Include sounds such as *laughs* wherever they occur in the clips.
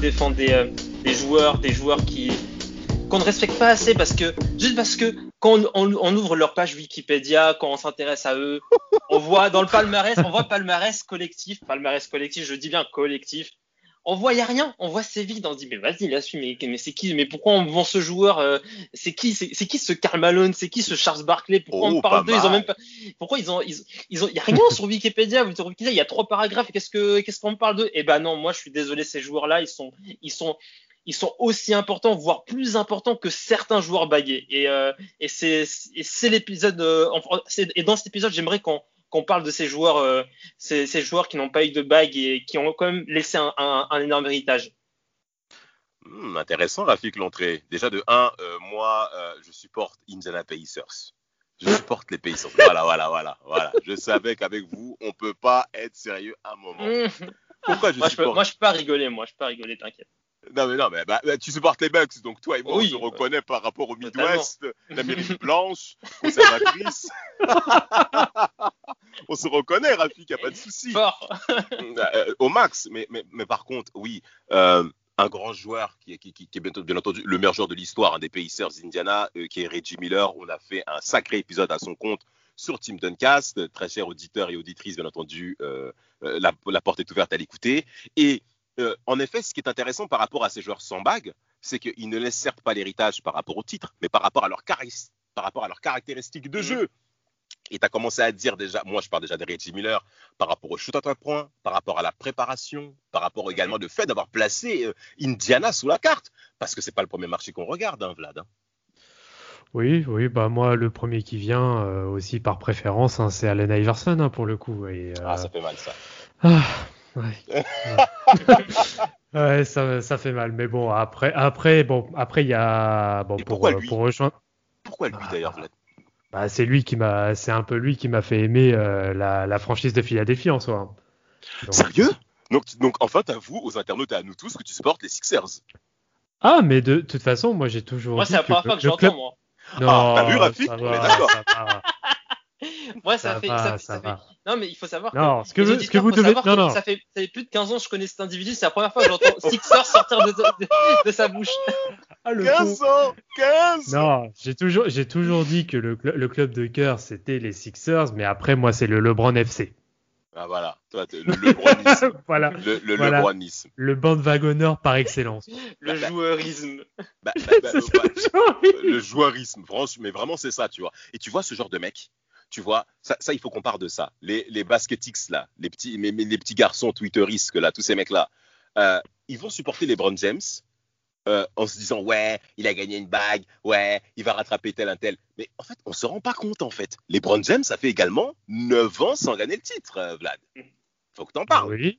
Défendre des, euh, des joueurs, des joueurs qui qu'on ne respecte pas assez parce que juste parce que quand on ouvre leur page Wikipédia, quand on s'intéresse à eux, on voit dans le palmarès, on voit palmarès collectif, palmarès collectif, je dis bien collectif. On voit y a rien, on voit Séville, on se dit mais vas-y là mais, mais c'est qui, mais pourquoi on vend ce joueur, euh, c'est qui, c'est qui ce Karl Malone, c'est qui ce Charles Barkley, pourquoi Oh, on parle d'eux, ils ont même pas, pourquoi ils ont, ils, ils ont, y a rien *laughs* sur Wikipédia, vous il y a trois paragraphes, qu'est-ce que, qu'est-ce qu'on parle d'eux? Eh ben non, moi je suis désolé, ces joueurs-là, ils sont, ils sont, ils sont aussi importants, voire plus importants que certains joueurs bagués. Et, euh, et c'est l'épisode. euh, et dans cet épisode, j'aimerais qu'on qu'on parle de ces joueurs, euh, ces, ces joueurs qui n'ont pas eu de bague et qui ont quand même laissé un, un, un énorme héritage. Hmm, intéressant, Rafik, l'entrée. Déjà, de 1, moi, euh, je supporte Indiana Pacers. Je supporte les Pacers. *laughs* Voilà, voilà, voilà, voilà. Je savais qu'avec vous, on peut pas être sérieux un moment. *laughs* Pourquoi je Moi, je peux, supporte moi, je peux pas rigoler, moi, je peux pas rigoler, t'inquiète. Non, mais non, mais bah, bah, tu supportes les Bucks, donc toi et moi, Oui, on se reconnaît par rapport au. Midwest, l'Amérique blanche, conservatrice. *laughs* on se reconnaît, Rafik, y a pas de souci. Fort. Euh, au max. Mais, mais, mais par contre, oui, euh, un grand joueur qui est, qui, qui- qui est bien, bien entendu le meilleur joueur de l'histoire hein, des Pacers d'Indiana, euh, qui est Reggie Miller. On a fait un sacré épisode à son compte sur Team Duncast. Très chers auditeurs et auditrices, bien entendu, la, la porte est ouverte à l'écouter. Et euh, en effet, ce qui est intéressant par rapport à ces joueurs sans bague, c'est qu'ils ne laissent certes pas l'héritage par rapport au titre, mais par rapport à leur charis- par rapport à leurs caractéristiques de Mhm. jeu. Et tu as commencé à dire déjà, moi je parle déjà de Reggie Miller, par rapport au shoot à trois points, par rapport à la préparation, par rapport également au fait d'avoir placé euh, Indiana sous la carte. Parce que c'est pas le premier marché qu'on regarde, hein, Vlad. hein. Oui, oui, bah moi le premier qui vient euh, aussi par préférence, hein, c'est Allen Iverson hein, pour le coup. Et, euh, Ah, ça fait mal ça. ah, *laughs* ouais. Ça, ça fait mal. Mais bon, après, après, bon, après il y a bon Et pour pourquoi euh, lui? pour rejoindre. Pourquoi lui Ah. d'ailleurs, Vlad? Bah, c'est lui qui m'a, c'est un peu lui qui m'a fait aimer euh, la, la franchise de Philadelphie en soi. Donc- Sérieux? Donc, donc enfin, t'avoues aux internautes et à nous tous que tu supportes les Sixers. Ah, mais de toute façon, moi j'ai toujours Moi, dit c'est la que première fois que le j'entends, club- moi. Non, Ah, t'as vu, Rafik? On est d'accord. Moi, ça, ça fait, va, ça, fait- ça ça fait- va. Non, mais il faut savoir Non, que ce que les vous- ce que vous devez- savoir non, que non. Ça, fait, ça fait plus de 15 ans que je connais cet individu. C'est la première fois que j'entends *laughs* Sixer sortir de, de- de sa bouche. Ah, le 15 ans 15 Non, j'ai toujours, j'ai toujours dit que le, cl- le club de cœur c'était les Sixers, mais après moi c'est le LeBron FC. Ah voilà, toi, t'es le Lebronisme. *laughs* voilà, le le Voilà. Lebronisme. le par excellence. Le Bah, bah. joueurisme. *laughs* Bah, bah, bah, bah, le joueurisme, franchement, mais vraiment c'est ça, tu vois. Et tu vois ce genre de mec, tu vois, ça, ça il faut qu'on parle de ça. Les, les basketix là, les petits, les petits garçons twitteristes là, tous ces mecs là, euh, ils vont supporter les Brown James euh, en se disant ouais, il a gagné une bague, ouais, il va rattraper tel un tel. Mais en fait, on se rend pas compte en fait. Les Brown James, ça fait également 9 ans sans gagner le titre, euh, Vlad. Faut que t'en parles. Oui.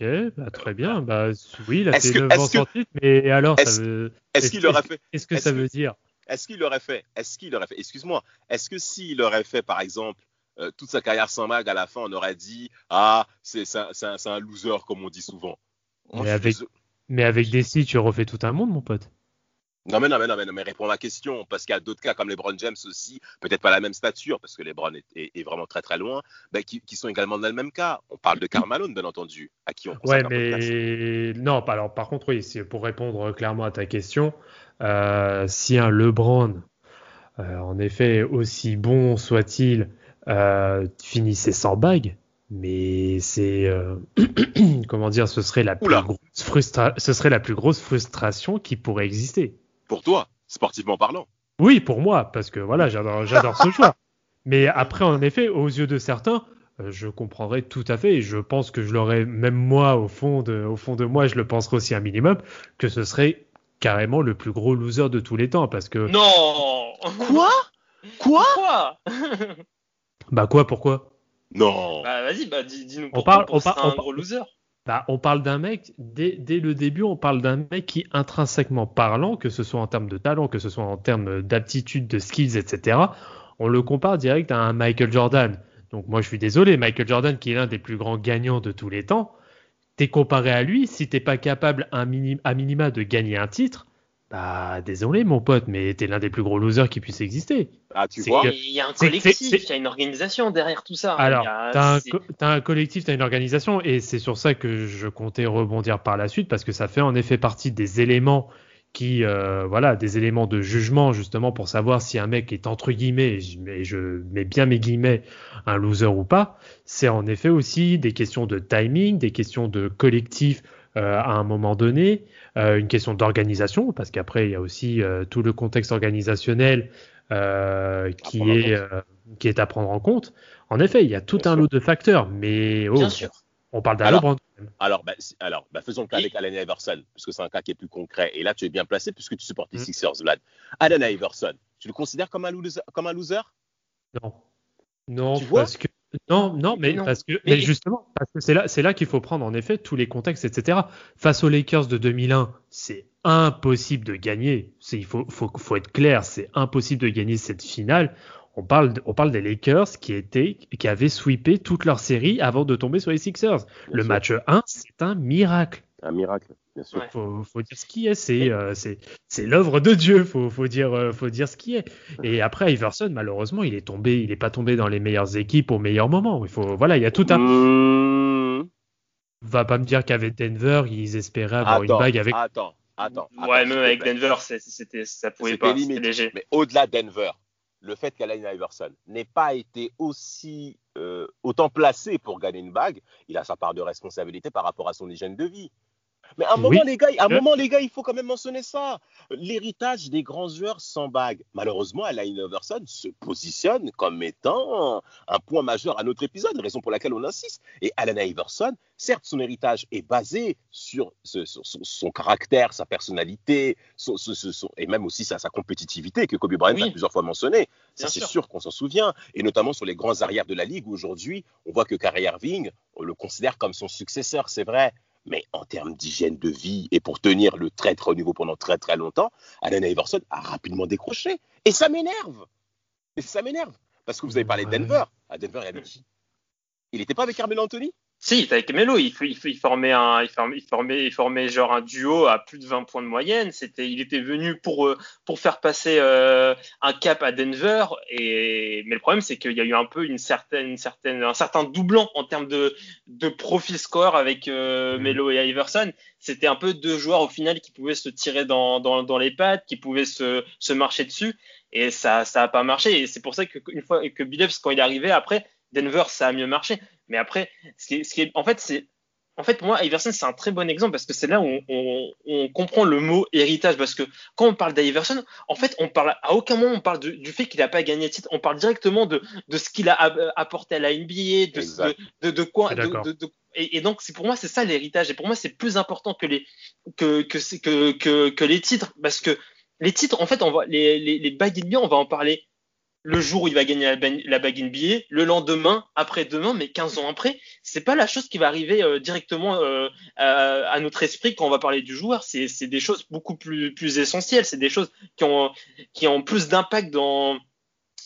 Ok, bah, très bien. Bah oui, il a fait que- 9 ans que- sans titre, mais alors est-ce- veut. Qu'il fait Qu'est-ce que ça que- veut dire? Est-ce qu'il l'aurait fait? Est-ce qu'il aurait fait? Excuse-moi. Est-ce que s'il aurait fait, par exemple, euh, toute sa carrière sans mag, à la fin, on aurait dit Ah, c'est un, loser, comme on dit souvent? Moi, Mais avec-. Mais avec des sites, tu refais tout un monde, mon pote. Non, mais non, mais non, mais non, mais réponds à ma question. Parce qu'il y a d'autres cas comme les Brown James aussi, peut-être pas la même stature, parce que les Brown est, est- est vraiment très très loin, ben, qui, qui sont également dans le même cas. On parle de Karl Malone, bien entendu, à qui on Ouais, mais non, alors par contre, oui, pour répondre clairement à ta question, euh, si un LeBron, euh, en effet, aussi bon soit-il, euh, finissait sans bague, mais c'est euh, *clears throat* comment dire, ce serait la plus grosse frustra- ce serait la plus grosse frustration qui pourrait exister. Pour toi, sportivement parlant. Oui, pour moi, parce que voilà, j'adore, j'adore ce choix. *laughs* Mais après, en effet, aux yeux de certains, euh, je comprendrais tout à fait, et je pense que je l'aurais, même moi, au fond de, au fond de moi, je le penserais aussi un minimum, que ce serait carrément le plus gros loser de tous les temps, parce que Non Quoi? Quoi? Quoi Bah quoi, pourquoi? Non. Bah vas-y, bah dis- dis-nous On pourquoi parle- on parle- un on gros loser. Bah, on parle d'un mec, dès, dès le début, on parle d'un mec qui, intrinsèquement parlant, que ce soit en termes de talent, que ce soit en termes d'aptitude, de skills, etc., on le compare direct à un Michael Jordan. Donc moi, je suis désolé, Michael Jordan, qui est l'un des plus grands gagnants de tous les temps, t'es comparé à lui, si t'es pas capable à minima de gagner un titre, bah désolé mon pote, mais t'es l'un des plus gros losers qui puisse exister. Ah, tu vois que- Il y a un collectif, il y a une organisation derrière tout ça. Alors, t'as un, co- un collectif, t'as une organisation, et c'est sur ça que je comptais rebondir par la suite, parce que ça fait en effet partie des éléments qui, euh, voilà, des éléments de jugement justement pour savoir si un mec est entre guillemets, et je mets, bien mes guillemets, un loser ou pas. C'est en effet aussi des questions de timing, des questions de collectif euh, à un moment donné, euh, une question d'organisation, parce qu'après il y a aussi euh, tout le contexte organisationnel euh, qui est euh, qui est à prendre en compte. En effet, il y a tout Bien un sûr. lot de facteurs, mais oh, Bien sûr. On parle d'un Alors. Alors, bah, alors bah, faisons le cas Et- avec Allen Iverson, puisque c'est un cas qui est plus concret. Et là, tu es bien placé puisque tu supportes les Mhm. Sixers, Vlad. Allen Iverson, tu le considères comme un loser, comme un loser? Non. Non, Tu vois? parce que non, non, mais Non. parce que Mais- mais justement parce que c'est là, c'est là qu'il faut prendre en effet tous les contextes, etc. Face aux Lakers de 2001, c'est impossible de gagner. C'est il faut, faut, faut être clair, c'est impossible de gagner cette finale. On parle, de- on parle des Lakers qui étaient, qui avaient sweepé toute leur série avant de tomber sur les Sixers. Bien Le sûr. match 1, c'est un miracle. Un miracle, bien sûr. Ouais. Faut, faut dire ce qui est. C'est, euh, c'est, c'est l'œuvre de Dieu. Faut, faut dire, euh, faut dire ce qui est. Et après, Iverson, malheureusement, il est tombé, il est pas tombé dans les meilleures équipes au meilleur moment. Il faut, voilà, il y a tout un. Mmh. Va pas me dire qu'avec Denver, ils espéraient avoir Attends, une bague avec. attends, attends. Ouais, attends, même s'il te avec. Denver, c'est- c'était, ça pouvait C'était pas, c'était léger. Mais au-delà de Denver, le fait qu'Allen Iverson n'ait pas été aussi euh, autant placé pour gagner une bague, il a sa part de responsabilité par rapport à son hygiène de vie. Mais à un Oui. moment, les gars, à un moment, les gars, il faut quand même mentionner ça. L'héritage des grands joueurs sans bague. Malheureusement, Allen Iverson se positionne comme étant un point majeur à notre épisode, raison pour laquelle on insiste. Et Allen Iverson, certes, son héritage est basé sur, ce- sur son, son caractère, sa personnalité, son- son- son- son- et même aussi sa, sa compétitivité que Kobe Bryant Oui. a plusieurs fois mentionné. Ça, c'est sûr. sûr qu'on s'en souvient. Et notamment sur les grands arrières de la Ligue, où aujourd'hui, on voit que Kyrie Irving, on le considère comme son successeur, c'est vrai. Mais en termes d'hygiène de vie et pour tenir le très très haut niveau pendant très très longtemps, Allen Iverson a rapidement décroché. Et ça m'énerve. Et ça m'énerve. Parce que vous avez parlé de. Denver. À Denver, il y avait qui Il n'était pas avec Carmelo Anthony? Si, il était avec Melo, il, il, il formait un, il formait, il formait, il formait genre un duo à plus de 20 points de moyenne. C'était, il était venu pour euh, pour faire passer euh, un cap à Denver. Et mais le problème, c'est qu'il y a eu un peu une certaine, une certaine, un certain doublon en termes de de profil score avec euh, Mhm. Melo et Iverson. C'était un peu deux joueurs au final qui pouvaient se tirer dans dans, dans les pattes, qui pouvaient se se marcher dessus. Et ça ça a pas marché. Et c'est pour ça que une fois que Billups quand il est arrivé après Denver, ça a mieux marché. Mais après, ce qui est, ce qui est, en fait, c'est, en fait, pour moi, Iverson, c'est un très bon exemple parce que c'est là où on, on, on comprend le mot héritage. Parce que quand on parle d'Iverson, en fait, on parle, à aucun moment on parle de- du fait qu'il n'a pas gagné de titre. On parle directement de, de ce qu'il a a- apporté à la NBA, de, de, de, de quoi, de- de- de- et, et donc, c'est pour moi, c'est ça l'héritage. Et pour moi, c'est plus important que les, que, que, que, que, que les titres. Parce que les titres, en fait, on va, les, les, les bagues NBA, on va en parler le jour où il va gagner la, la bague NBA, le lendemain, après-demain, mais 15 ans après, c'est pas la chose qui va arriver euh, directement euh, à, notre esprit quand on va parler du joueur. C'est des choses beaucoup plus, essentielles. C'est des choses qui ont, plus d'impact dans,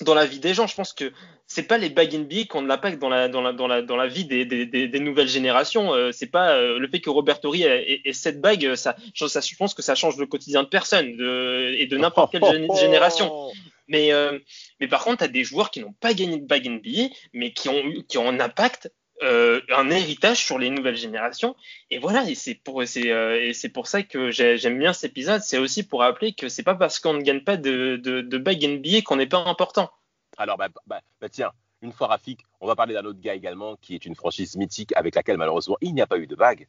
la vie des gens. Je pense que c'est pas les bagues NBA qui ont de l'impact dans la, vie des, nouvelles générations. Euh, c'est pas le fait que Robert Torrey ait, cette bague, ça, je pense que ça change le quotidien de personne et de n'importe quelle gé- génération. Mais, euh, mais par contre, tu as des joueurs qui n'ont pas gagné de bague NBA, mais qui ont, eu- qui ont un impact, euh, un héritage sur les nouvelles générations. Et voilà, et c'est pour, c'est, euh, et c'est pour ça que j'ai- j'aime bien cet épisode. C'est aussi pour rappeler que c'est pas parce qu'on ne gagne pas de, de, de bague NBA qu'on n'est pas important. Alors, bah, bah, bah, tiens, une fois Rafik, on va parler d'un autre gars également qui est une franchise mythique avec laquelle malheureusement il n'y a pas eu de bague.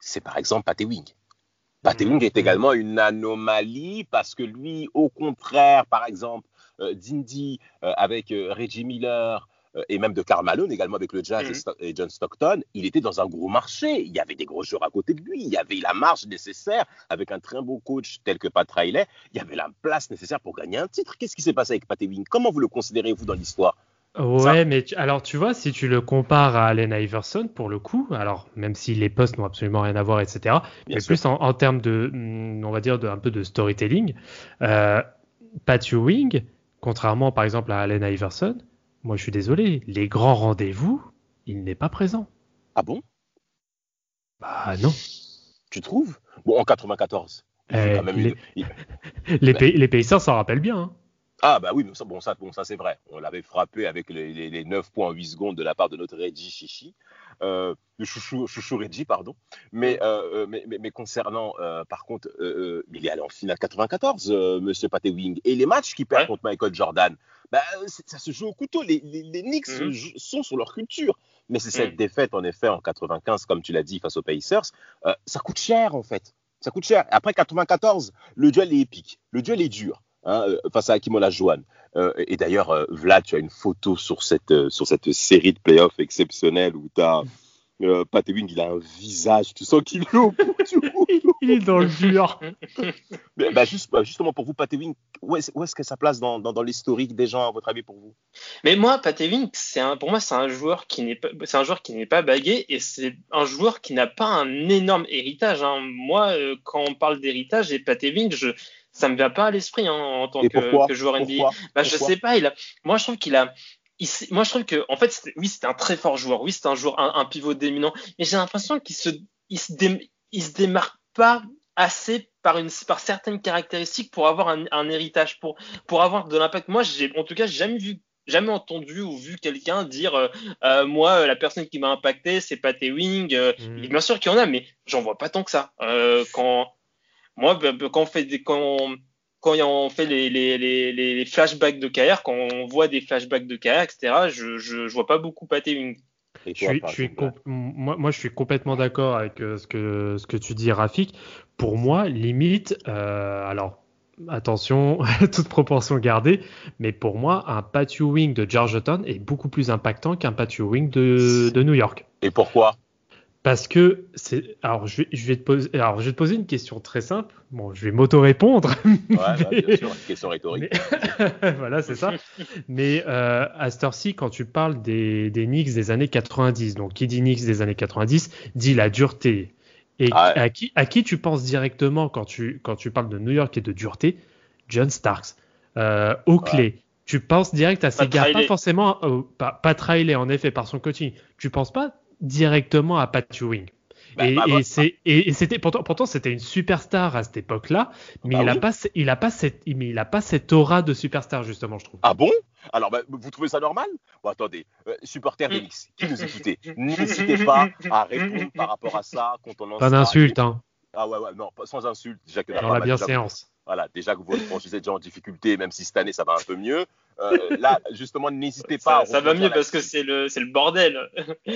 C'est par exemple Patty Wing. Patty Mhm. Wing est également une anomalie parce que lui, au contraire, par exemple, d'Indy euh, avec euh, Reggie Miller, euh, et même de Karl Malone également avec le Jazz Mhm. et John Stockton, il était dans un gros marché. Il y avait des gros joueurs à côté de lui. Il y avait la marge nécessaire avec un très beau coach tel que Pat Riley. Il y avait la place nécessaire pour gagner un titre. Qu'est-ce qui s'est passé avec Pat Ewing? Comment vous le considérez, vous, dans l'histoire? Ouais, Ça- mais tu- alors tu vois, si tu le compares à Allen Iverson, pour le coup, alors même si les postes n'ont absolument rien à voir, etc., Bien mais sûr. plus en, en termes de, hum, on va dire, de, un peu de storytelling, euh, Pat Ewing, contrairement par exemple à Allen Iverson, moi je suis désolé, les grands rendez-vous, il n'est pas présent. Ah bon? Bah non. Tu trouves? Bon, en 94. il fait Eh, quand même les- une- il- *laughs* Les, Mais- pays, les Pacers s'en rappellent bien. hein. Ah bah oui, mais ça, bon ça, bon, ça c'est vrai. On l'avait frappé avec les, les, les 9 points en 8 secondes de la part de notre Reggie Chichi, euh, de chouchou, chouchou Reggie, pardon. Mais, euh, euh, mais, mais, mais concernant, euh, par contre, il est allé en finale 94, euh, Monsieur Pat Ewing. Et les matchs qu'il perd Ouais. contre Michael Jordan, bah, ça se joue au couteau. Les, les, les Knicks jou- sont sur leur culture. Mais c'est cette Mhm. défaite, en effet, en 95, comme tu l'as dit, face aux Pacers, ça coûte cher, en fait. Ça coûte cher. Après 94, le duel est épique. Le duel est dur. Hein, euh, face à Hakim Olajuwon. Euh, et d'ailleurs, euh, Vlad, tu as une photo sur cette, euh, sur cette série de playoffs exceptionnelle où tu as euh, Pat Ewing, il a un visage, tu sens qu'il est au bout du *laughs* bout. Il est dans le dur. Mais, bah, juste, bah, justement, pour vous, Pat Ewing, où est-ce est-ce que ça place dans, dans, dans l'historique des gens, à votre avis, pour vous? Mais moi, Pat Ewing, c'est un, pour moi, c'est un joueur qui n'est pas, c'est un joueur qui n'est pas bagué et c'est un joueur qui n'a pas un énorme héritage. hein. Moi, euh, quand on parle d'héritage et Pat Ewing, je, ça me vient pas à l'esprit hein, en tant que, joueur NBA. Pourquoi Bah, je sais pas. Il a, moi, je trouve qu'il a, il moi, je trouve que, en fait, oui, c'était un très fort joueur. Oui, c'est un joueur, un, un pivot dominant. Mais j'ai l'impression qu'il se, il se, dé- il se démarque pas assez par une, par certaines caractéristiques pour avoir un, un héritage, pour, pour avoir de l'impact. Moi, j'ai, en tout cas, j'ai jamais vu, jamais entendu ou vu quelqu'un dire, euh, euh, moi, la personne qui m'a impacté, c'est Pat Ewing. Euh, Mm. Bien sûr qu'il y en a, mais j'en vois pas tant que ça. Euh, quand, moi, bah, bah, quand on fait des, quand, quand on fait les, les, les, les flashbacks de carrière, quand on voit des flashbacks de carrière, etc., je, je, je vois pas beaucoup Pat Ewing. Et Je toi, suis, par je suis exemple, com- moi, moi, je suis complètement d'accord avec euh, ce, que, ce que tu dis, Rafik. Pour moi, limite, euh, alors attention, *laughs* toute proportion gardée, mais pour moi, un Pat Ewing de Georgetown est beaucoup plus impactant qu'un Pat Ewing de, de New York. Et pourquoi? Parce que c'est. Alors je, vais, je vais te poser. Alors je vais te poser une question très simple. Bon, je vais m'auto-répondre. *laughs* Ouais, ouais, bien sûr, une question rhétorique. Mais- *laughs* voilà, c'est ça. Mais euh, à cette heure-ci, quand tu parles des, des Knicks des années 90, donc qui dit Knicks des années 90 dit la dureté. Et Ah ouais. à, qui, à qui tu penses directement quand tu, quand tu parles de New York et de dureté? John Starks, euh, Oakley. Tu penses direct à ces gars, pas forcément, euh, pas, Pat Riley en effet par son coaching. Tu penses pas directement à Pat Ewing. Bah, et, bah, bah, et, et c'était pourtant pourtant c'était une superstar à cette époque-là, mais Bah il a oui. pas il a pas cette mais il a pas cette aura de superstar justement je trouve. Ah bon? Alors, bah, vous trouvez ça normal? Bon, attendez, euh, supporters des Knicks, qui nous écoutez, n'hésitez pas à répondre par rapport à ça quand on Pas lancera- d'insulte hein, Ah ouais, ouais, non, pas- sans insulte. Déjà que dans pas la mal, déjà, bienséance. Voilà, déjà que franchise est déjà en difficulté, même si cette année ça va un peu mieux. Euh, là, justement, n'hésitez pas. Ça, à ça va mieux parce que c'est le, c'est le bordel.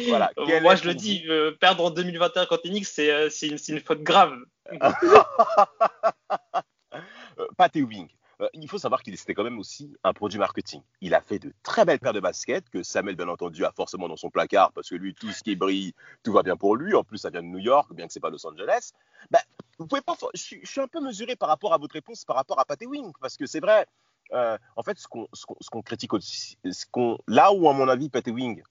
Voilà. *laughs* Moi, je le dis, euh, perdre en 2021 contre Knicks, c'est, euh, c'est une, c'est une faute grave. *laughs* Pat Ewing, il faut savoir qu'il était quand même aussi un produit marketing. Il a fait de très belles paires de baskets que Samuel, bien entendu, a forcément dans son placard parce que lui, tout ce qui brille, tout va bien pour lui. En plus, ça vient de New York, bien que c'est pas Los Angeles. Ben, vous pouvez pas. Je suis, je suis un peu mesuré par rapport à votre réponse, par rapport à Pat Ewing, parce que c'est vrai. Euh, en fait, ce qu'on critique aussi, ce qu'on là où, à mon avis, Pat Ewing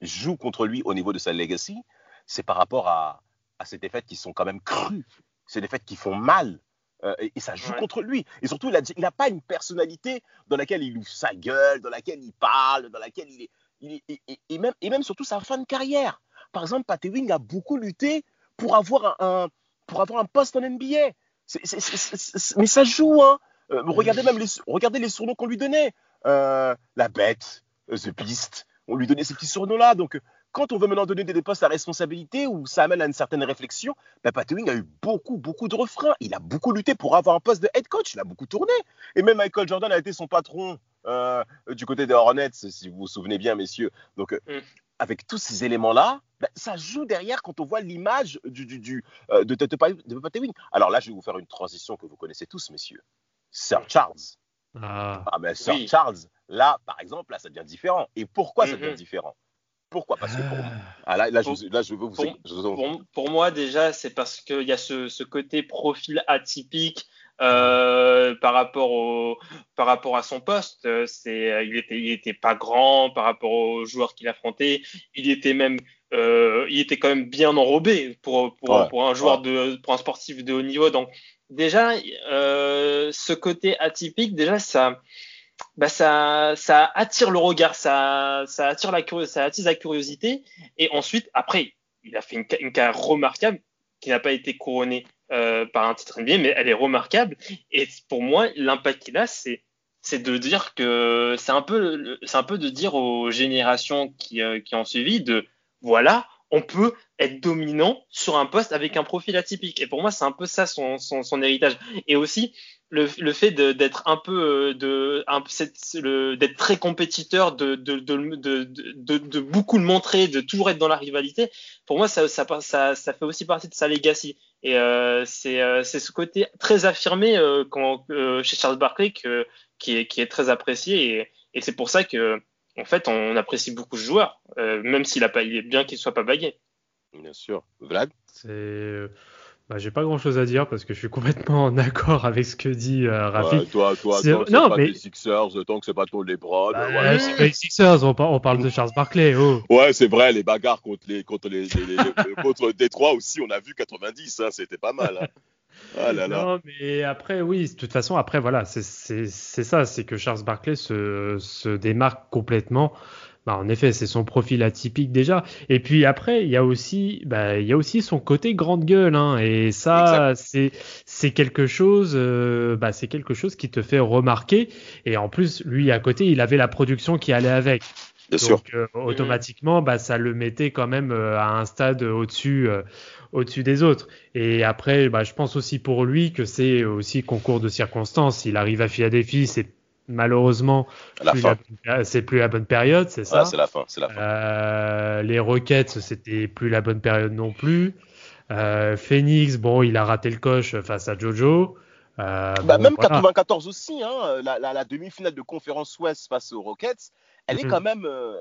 joue contre lui au niveau de sa legacy, c'est par rapport à, à ces défaites qui sont quand même crues, ces défaites qui font mal. Euh, et, et ça joue Ouais. contre lui. Et surtout, il n'a pas une personnalité dans laquelle il ouvre sa gueule, dans laquelle il parle, dans laquelle il est. il est- et, et- et même, et même surtout sa fin de carrière. Par exemple, Pat Ewing a beaucoup lutté pour avoir un, un- pour avoir un poste en NBA. Mais ça joue, hein. Euh, regardez même les, regardez les surnoms qu'on lui donnait. Euh, la bête, euh, The Beast. On lui donnait ces petits surnoms-là. Donc, quand on veut maintenant donner des postes à responsabilité où ça amène à une certaine réflexion, ben, Pat Ewing a eu beaucoup, beaucoup de refrains. Il a beaucoup lutté pour avoir un poste de head coach. Il a beaucoup tourné. Et même Michael Jordan a été son patron euh, du côté des Hornets, si vous vous souvenez bien, messieurs. Donc, Mm. avec tous ces éléments-là, ben, ça joue derrière quand on voit l'image du, du, du, euh, de, de, de Pat de Pat Ewing. Alors là, je vais vous faire une transition que vous connaissez tous, messieurs. Sir Charles. Ah. Ah, mais Sir Oui. Charles, Là, par exemple, là, ça devient différent. Et pourquoi ça Mhm. devient différent? Pourquoi? Parce que pour, Ah. ah, là, là, je, Pour- là, je veux vous. pour- je vous- pour, pour moi, déjà, c'est parce qu'il y a ce, ce côté profil atypique euh, par, rapport au, par rapport à son poste. Euh, C'est, il était, il était pas grand par rapport aux joueurs qu'il affrontait. Il était même, euh, il était quand même bien enrobé pour, pour, Ouais, pour un joueur de, pour un sportif de haut niveau. Donc, déjà, euh, ce côté atypique, déjà, ça, bah ça, ça attire le regard, ça, ça attire la curiosité, ça attise la curiosité. Et ensuite, après, il a fait une carrière remarquable qui n'a pas été couronnée euh, par un titre NBA, mais elle est remarquable. Et pour moi, l'impact qu'il a, c'est c'est de dire que c'est un peu c'est un peu de dire aux générations qui, euh, qui ont suivi de voilà on peut être dominant sur un poste avec un profil atypique. Et pour moi c'est un peu ça son, son, son héritage. Et aussi le, le fait d'être un peu euh, d'être très compétiteur de de, de, de, de, beaucoup le montrer de toujours être dans la rivalité pour moi ça, ça, ça, ça fait aussi partie de sa legacy. Et euh, c'est euh, ce côté très affirmé euh, quand, euh, chez Charles Barkley que, qui, est, qui est très apprécié. Et, et c'est pour ça que en fait on apprécie beaucoup ce joueur euh, même s'il a pas il est bien qu'il soit pas bagué Bien sûr. Vlad C'est. euh, Bah, j'ai pas grand chose à dire parce que je suis complètement en accord avec ce que dit euh, Rafi. Ouais, Toi, toi, C'est- tant que non, pas mais- des Sixers, tant que c'est pas ton LeBron. Bah, ouais, c'est pas les Sixers, on, par- on parle de Charles Barkley. Oh. Ouais, c'est vrai, les bagarres contre les contre les, les- les- les- contre Détroit aussi, on a vu 90, hein, c'était pas mal. hein. Ah là là. Non, mais après, oui, de toute façon, après, voilà, c'est ça, c'est que Charles Barkley se, se démarque complètement. Bah, en effet, c'est son profil atypique déjà. Et puis après, il y a aussi, bah, il y a aussi son côté grande gueule, hein, et ça, c'est c'est quelque chose, euh, bah, c'est quelque chose qui te fait remarquer. Et en plus, lui à côté, il avait la production qui allait avec. Bien sûr. Donc euh, automatiquement, bah, ça le mettait quand même euh, à un stade au-dessus, euh, au-dessus des autres. Et après, bah, je pense aussi pour lui que c'est aussi concours de circonstances. Il arrive à Philadelphie, c'est malheureusement c'est plus la bonne période, c'est ça? Voilà, c'est la fin, c'est la fin. Euh, les Rockets, c'était plus la bonne période non plus. Euh, Phoenix, bon, il a raté le coche face à Jojo. Euh, Bah, bon, même voilà. 94 aussi, hein, la, la- la demi-finale de conférence Ouest face aux Rockets, elle est Mhm. quand même, euh,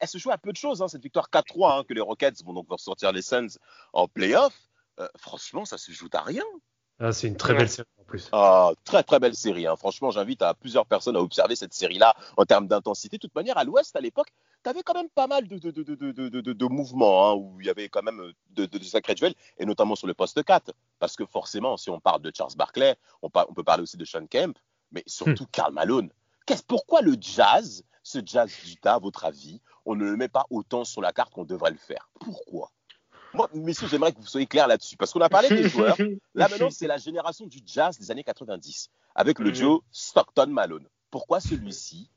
elle, se joue à peu de choses, hein, cette victoire 4-3 hein, que les Rockets vont donc sortir les Suns en playoff. Euh, franchement, ça se joue à rien. Ah, c'est une très belle série en plus. Ah, très très belle série. hein. Franchement, j'invite à plusieurs personnes à observer cette série-là en termes d'intensité. De toute manière, à l'Ouest, à l'époque, tu avais quand même pas mal de, de, de, de, de, de, de- de mouvements hein, où il y avait quand même de, de, de sacrés duels, et notamment sur le poste 4. Parce que forcément, si on parle de Charles Barkley, on, par- on peut parler aussi de Sean Kemp, mais surtout Karl Malone. Qu'est-ce, pourquoi le jazz, ce jazz d'Utah, à votre avis, on ne le met pas autant sur la carte qu'on devrait le faire Pourquoi? Moi, messieurs, j'aimerais que vous soyez clairs là-dessus, parce qu'on a parlé des joueurs. Là maintenant, c'est la génération du jazz des années 90, avec le Mhm. duo Stockton-Malone. Pourquoi celui-ci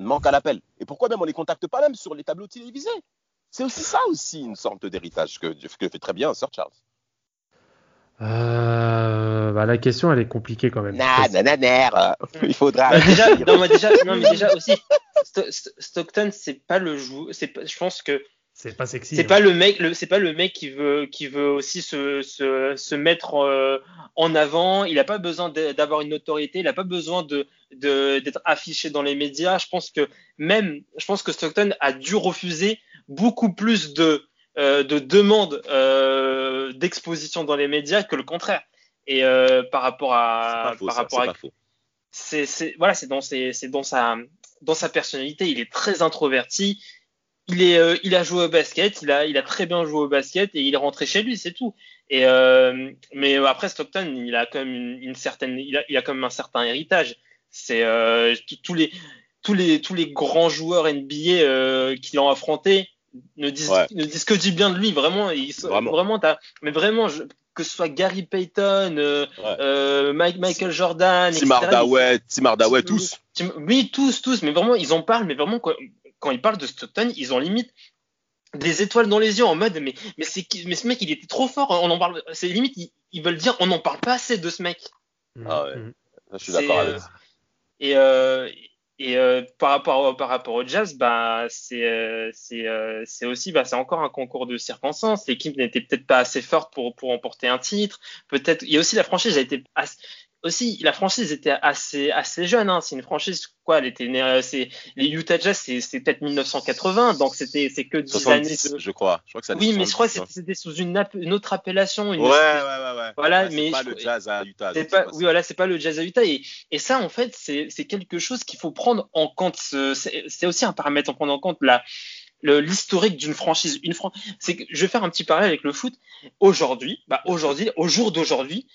manque à l'appel? Et pourquoi même on ne les contacte pas même sur les tableaux télévisés? C'est aussi ça aussi une sorte d'héritage que, que fait très bien Sir Charles. Euh, bah, la question, elle est compliquée quand même. Na, na, na, na, euh, il faudra. Bah, déjà, *laughs* non, mais déjà, non, mais déjà aussi, Sto- Sto- Stockton, c'est pas le jou, c'est pas- je pense que C'est pas sexy. c'est hein. pas le mec, c'est pas le mec qui veut, qui veut aussi se, se, se mettre euh, en avant. Il a pas besoin d'avoir une notoriété. Il a pas besoin de, de, d'être affiché dans les médias. Je pense que même, je pense que Stockton a dû refuser beaucoup plus de, euh, de demandes euh, d'exposition dans les médias que le contraire. Et euh, par rapport C'est à, pas faux, par ça, rapport à pas faux. c'est c'est- voilà c'est dans c'est dans sa dans sa personnalité il est très introverti il est euh, il a joué au basket il a il a très bien joué au basket et il est rentré chez lui c'est tout et euh, mais après Stockton il a quand même une, une certaine il a, il a quand même un certain héritage c'est euh, tous- tous les tous les tous les grands joueurs NBA euh, qui l'ont affronté ne disent Ouais. ne disent que du bien de lui vraiment ils sont- Vraiment. vraiment mais vraiment je- que ce soit Gary Payton euh, Ouais. euh, Mike, Michael Jordan Tim Hardaway, Tim Hardaway, tous. Tim- Oui, tous, tous, mais vraiment, ils en parlent, mais vraiment, quand, quand ils parlent de Stockton, ils ont limite des étoiles dans les yeux en mode, mais, mais, mais ce mec, il était trop fort, on en parle, c'est limite, ils, ils veulent dire, on n'en parle pas assez de ce mec. Mm, Ah ouais. mm. Je suis d'accord euh, avec ça. Et, euh, et euh, par, rapport, au- par rapport au jazz, bah, c'est euh, euh, aussi, bah, c'est encore un concours de circonstances. L'équipe n'était peut-être pas assez forte pour, pour emporter un titre. Peut-être, il y a aussi la franchise a été assez- aussi, la franchise était assez, assez jeune. Hein. C'est une franchise, quoi, elle était née, c'est, les Utah Jazz, c'est, c'est peut-être 1980, donc c'était, c'est que 10 années de... je crois. Je crois que ça oui, mais je crois que c'était, sous une, une, autre appellation. Une ouais, ouais, ouais, ouais, Voilà, ouais, mais. C'est pas je... le jazz à Utah. C'est pas, oui, voilà, c'est pas le jazz à Utah. Et, et ça, en fait, c'est, c'est quelque chose qu'il faut prendre en compte. C'est, c'est aussi un paramètre à prendre en compte, là l'historique d'une franchise. Une fran... c'est que je vais faire un petit parallèle avec le foot. Aujourd'hui, bah aujourd'hui, au jour d'aujourd'hui,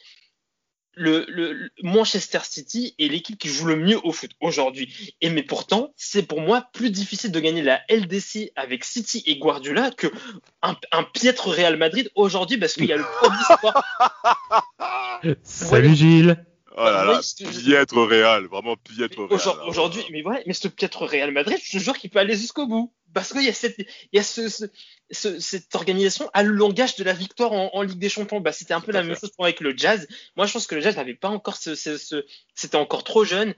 le, le, Manchester City est l'équipe qui joue le mieux au foot aujourd'hui. Et mais pourtant, c'est pour moi plus difficile de gagner la LDC avec City et Guardiola que un, un piètre Real Madrid aujourd'hui parce qu'il y a le premier *laughs* Salut Gilles. Oh là là, piètre Real, vraiment piètre Real. Aujourd'hui, mais ouais, mais ce piètre Real Madrid, je te jure qu'il peut aller jusqu'au bout. Parce qu'il y a, cette, il y a ce, ce, ce, cette organisation a le langage de la victoire en, en Ligue des Champions. Bah, c'était un peu la même chose pour avec le Jazz. Moi, je pense que le Jazz n'avait pas encore ce, ce c'était encore trop jeune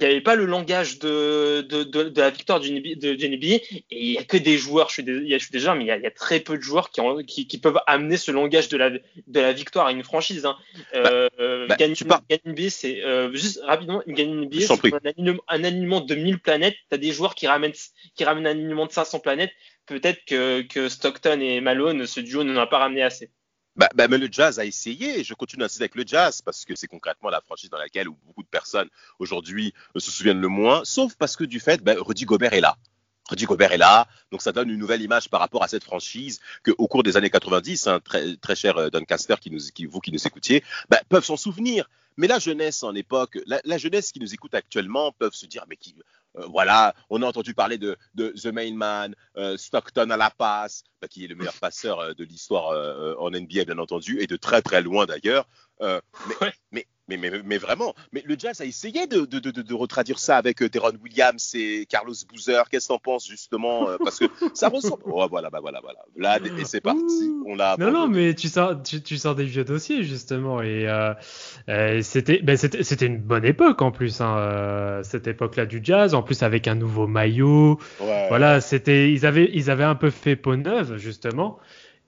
il n'y avait pas le langage de, de, de, de la victoire du de, du NBA et il n'y a que des joueurs, je suis, des, je suis déjà, mais il y, a, il y, a, très peu de joueurs qui, ont, qui, qui, peuvent amener ce langage de la, de la victoire à une franchise. Hein. Bah, euh, bah, NBA, c'est euh, juste rapidement, une gagne NBA, c'est un alignement, un alignement de 1000 planètes. Tu as des joueurs qui ramènent, qui ramènent un alignement de 500 planètes. Peut-être que, que Stockton et Malone, ce duo, n'en a pas ramené assez. Bah, bah, mais le jazz a essayé. Je continue d'insister avec le jazz parce que c'est concrètement la franchise dans laquelle beaucoup de personnes aujourd'hui se souviennent le moins, sauf parce que du fait, bah, Rudy Gobert est là. Rudy Gobert est là, donc ça donne une nouvelle image par rapport à cette franchise que, au cours des années 90, hein, très, très cher Doncaster, qui nous, qui, vous qui nous écoutiez, peuvent s'en souvenir. Mais la jeunesse en époque, la, la, jeunesse qui nous écoute actuellement peuvent se dire, mais qui, euh, voilà, on a entendu parler de, de The Main Man, euh, Stockton à la passe, bah, qui est le meilleur passeur euh, de l'histoire euh, en NBA, bien entendu, et de très très loin d'ailleurs. Euh, mais, ouais. mais, mais, mais, mais, vraiment, mais le Jazz a essayé de, de, de, de retraduire ça avec euh, Teron Williams et Carlos Boozer. Qu'est-ce que t'en penses justement euh, Parce que ça *laughs* ressemble. Oh, voilà, bah voilà, voilà. Là, et c'est parti. On l'a. Non, non, mais tu sors, tu, tu sors des vieux dossiers justement, et euh, c'était, ben, c'était une bonne époque en plus, hein, cette époque-là du Jazz. En plus avec un nouveau maillot. Ouais. Voilà, c'était, ils avaient, ils avaient un peu fait peau neuve justement.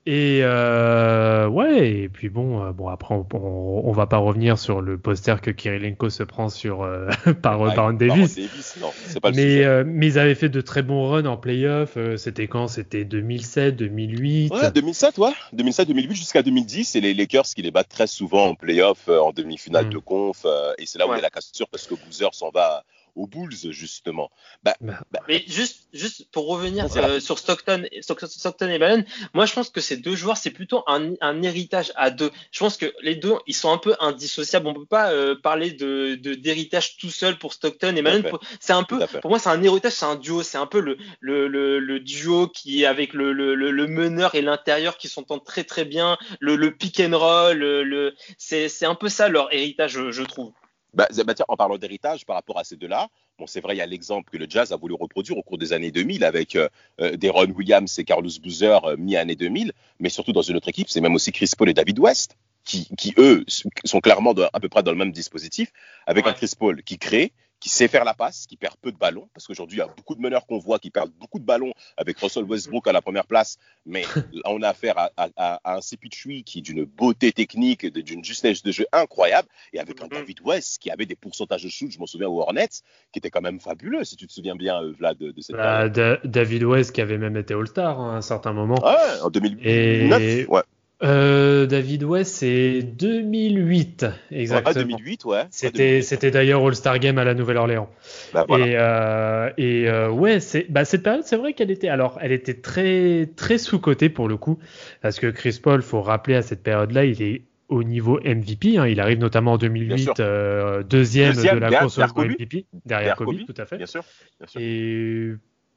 Et euh, ouais, et puis bon, euh, bon après on, on, on, va pas revenir sur le poster que Kirilenko se prend sur euh, *laughs* par ouais, Baron Davis. Davis non, pas le mais, euh, mais ils avaient fait de très bons runs en playoff. Euh, C'était quand? C'était 2007, 2008. Ouais, 2007, ouais, 2007, 2008 jusqu'à 2010. Et les Lakers qui les battent très souvent en playoff, euh, en demi-finale Mm. de conf. et c'est là où Ouais. il y a la cassure parce que Boozer s'en va aux Bulls justement. Bah, Bah, bah, Mais juste, juste pour revenir euh, sur Stockton, Stock- Stockton et Malone, moi je pense que ces deux joueurs c'est plutôt un, un héritage à deux. Je pense que les deux ils sont un peu indissociables. On peut pas euh, parler de de- d'héritage tout seul pour Stockton et Malone. C'est un peu, pour moi c'est un héritage, c'est un duo, c'est un peu le le, le, le duo qui est avec le, le, le, le meneur et l'intérieur qui s'entendent très très bien, le, le pick and roll, le, le c'est c'est un peu ça leur héritage je, je trouve. Bah, bah, tiens, en parlant d'héritage par rapport à ces deux-là, bon, c'est vrai, il y a l'exemple que le jazz a voulu reproduire au cours des années 2000 avec euh, euh, Williams et Carlos Boozer euh, mi-année 2000, mais surtout dans une autre équipe, c'est même aussi Chris Paul et David West, qui, qui eux, sont clairement de- à peu près dans le même dispositif, avec Ouais. un Chris Paul qui crée, qui sait faire la passe, qui perd peu de ballons, parce qu'aujourd'hui, il y a beaucoup de meneurs qu'on voit qui perdent beaucoup de ballons avec Russell Westbrook à la première place, mais *laughs* là, on a affaire à, à, à, un CP3 qui est d'une beauté technique, d'une justesse de jeu incroyable, et avec un Mhm. David West qui avait des pourcentages de shoot, je m'en souviens aux Hornets, qui était quand même fabuleux, si tu te souviens bien, euh, Vlad, de, de cette bah, David West qui avait même été All-Star hein, à un certain moment. Ouais, en 2009, Et- ouais. Euh, David West, c'est 2008 exactement. Ouais, 2008, ouais. C'était, c'était d'ailleurs All-Star Game à la Nouvelle-Orléans. Bah, voilà. Et, euh, et euh, ouais, c'est, bah, cette période, c'est vrai qu'elle était, alors, elle était très, très sous-cotée pour le coup, parce que Chris Paul, faut rappeler à cette période-là, il est au niveau MVP. Hein, il arrive notamment en Bien 2008, sûr. euh, deuxième, Deuxième, de la course au. MVP, derrière, Derrière Kobe, Kobe, tout à fait. Bien sûr. Bien sûr. Et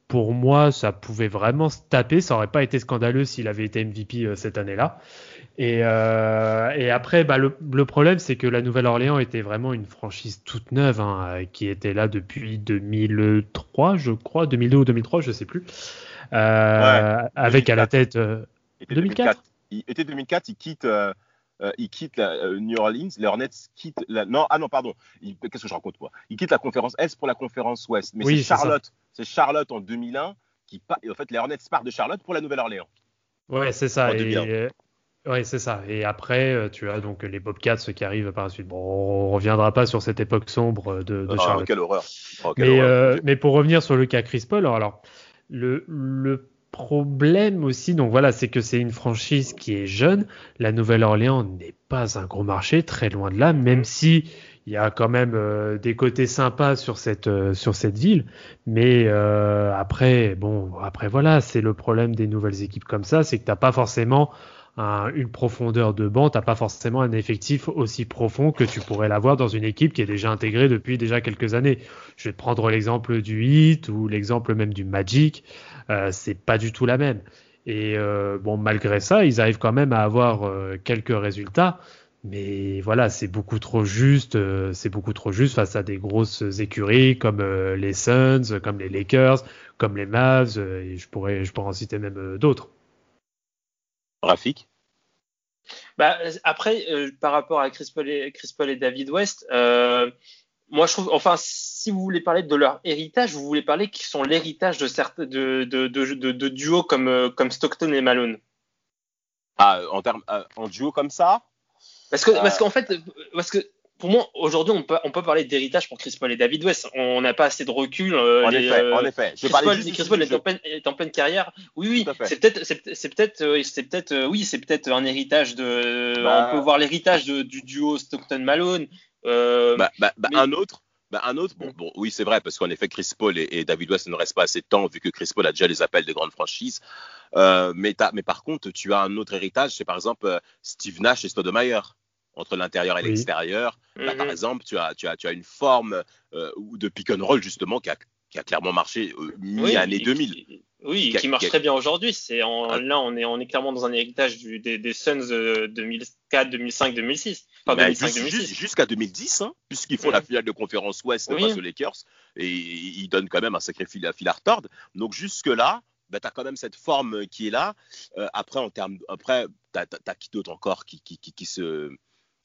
pour moi, ça pouvait vraiment se taper. Ça aurait pas été scandaleux s'il avait été MVP euh, cette année-là. Et, euh, et après, bah, le, le problème, c'est que la Nouvelle-Orléans était vraiment une franchise toute neuve, hein, euh, qui était là depuis 2003, je crois, 2002 ou 2003, je sais plus. Euh, avec à la 2004. tête. euh, Été 2004. Il, été 2004, il quitte, euh, euh, il quitte la, euh, New Orleans. Les Hornets quittent la. Non, ah non, pardon. Qu'est-ce que je raconte, moi? Il quitte la conférence Est pour la conférence Ouest. Mais Oui, c'est. Charlotte. C'est Charlotte en 2001 qui part. et En fait, les Hornets partent de Charlotte pour la Nouvelle-Orléans. Ouais, c'est ça. En Et, 2001. euh, Oui, c'est ça. Et après, euh, tu as donc les Bobcats qui arrivent par la suite. Bon, on reviendra pas sur cette époque sombre de, de Ah, Charlotte. quelle horreur. Oh, quelle Mais, horreur. euh, mais pour revenir sur le cas Chris Paul, alors, alors, le, le problème aussi, donc voilà, c'est que c'est une franchise qui est jeune. La Nouvelle-Orléans n'est pas un gros marché, très loin de là, même si il y a quand même euh, des côtés sympas sur cette euh, sur cette ville. Mais euh, après, bon, après voilà, c'est le problème des nouvelles équipes comme ça, c'est que t'as pas forcément un- une profondeur de banc, t'as pas forcément un effectif aussi profond que tu pourrais l'avoir dans une équipe qui est déjà intégrée depuis déjà quelques années. Je vais te prendre l'exemple du Heat ou l'exemple même du Magic, euh, c'est pas du tout la même. Et euh, bon, malgré ça, ils arrivent quand même à avoir euh, quelques résultats. Mais voilà, c'est beaucoup trop juste, euh, c'est beaucoup trop juste face à des grosses écuries comme les Suns, comme les Lakers, comme les Mavs, et je pourrais, je pourrais en citer même d'autres. Rafik Bah, après, euh, par rapport à Chris Paul et, Chris Paul et David West, euh, moi je trouve, enfin, si vous voulez parler de leur héritage, vous voulez parler qui sont l'héritage de certains de, de, de, duos comme, euh, comme Stockton et Malone. ah, en, termes, en duo comme ça? Parce que, parce qu'en fait, parce que pour moi, aujourd'hui, on peut, on peut parler d'héritage pour Chris Paul et David West. On n'a pas assez de recul. euh, En les, effet, euh, en effet. Chris Paul, Chris est, en pleine, est en pleine carrière. Oui, oui, c'est peut-être, c'est, peut-être, euh, c'est peut-être, euh, oui, c'est peut-être un héritage de. Bah. on peut voir l'héritage du duo Stockton-Malone. Euh, Bah, bah, mais- Un autre un autre, bon, bon, oui, c'est vrai, parce qu'en effet, Chris Paul et, et David West ne restent pas assez de temps, vu que Chris Paul a déjà les appels de grandes franchises. Euh, mais, mais par contre, tu as un autre héritage, c'est par exemple euh, Steve Nash et Stoudemire, entre l'intérieur et Oui. l'extérieur. Bah, mhm. par exemple, tu as, tu as, tu as une forme euh, de pick and roll, justement, qui a, qui a clairement marché euh, mi-année et 2000. qui- oui, Qui a- qui marche qui a- très bien aujourd'hui. C'est Ah. là, on est, on est clairement dans un héritage du, des, des Suns de 2004, 2005, 2006. Enfin, Bah, 2005, jus- 2006. jus- Jusqu'à 2010, hein, puisqu'ils font Mhm. la finale de conférence Ouest Oui. face aux Lakers, et ils donnent quand même un sacré fil à, fil à retordre. Donc jusque-là, bah, tu as quand même cette forme qui est là. Euh, après, en termes, après, tu as, qui d'autre encore qui, qui, qui, qui se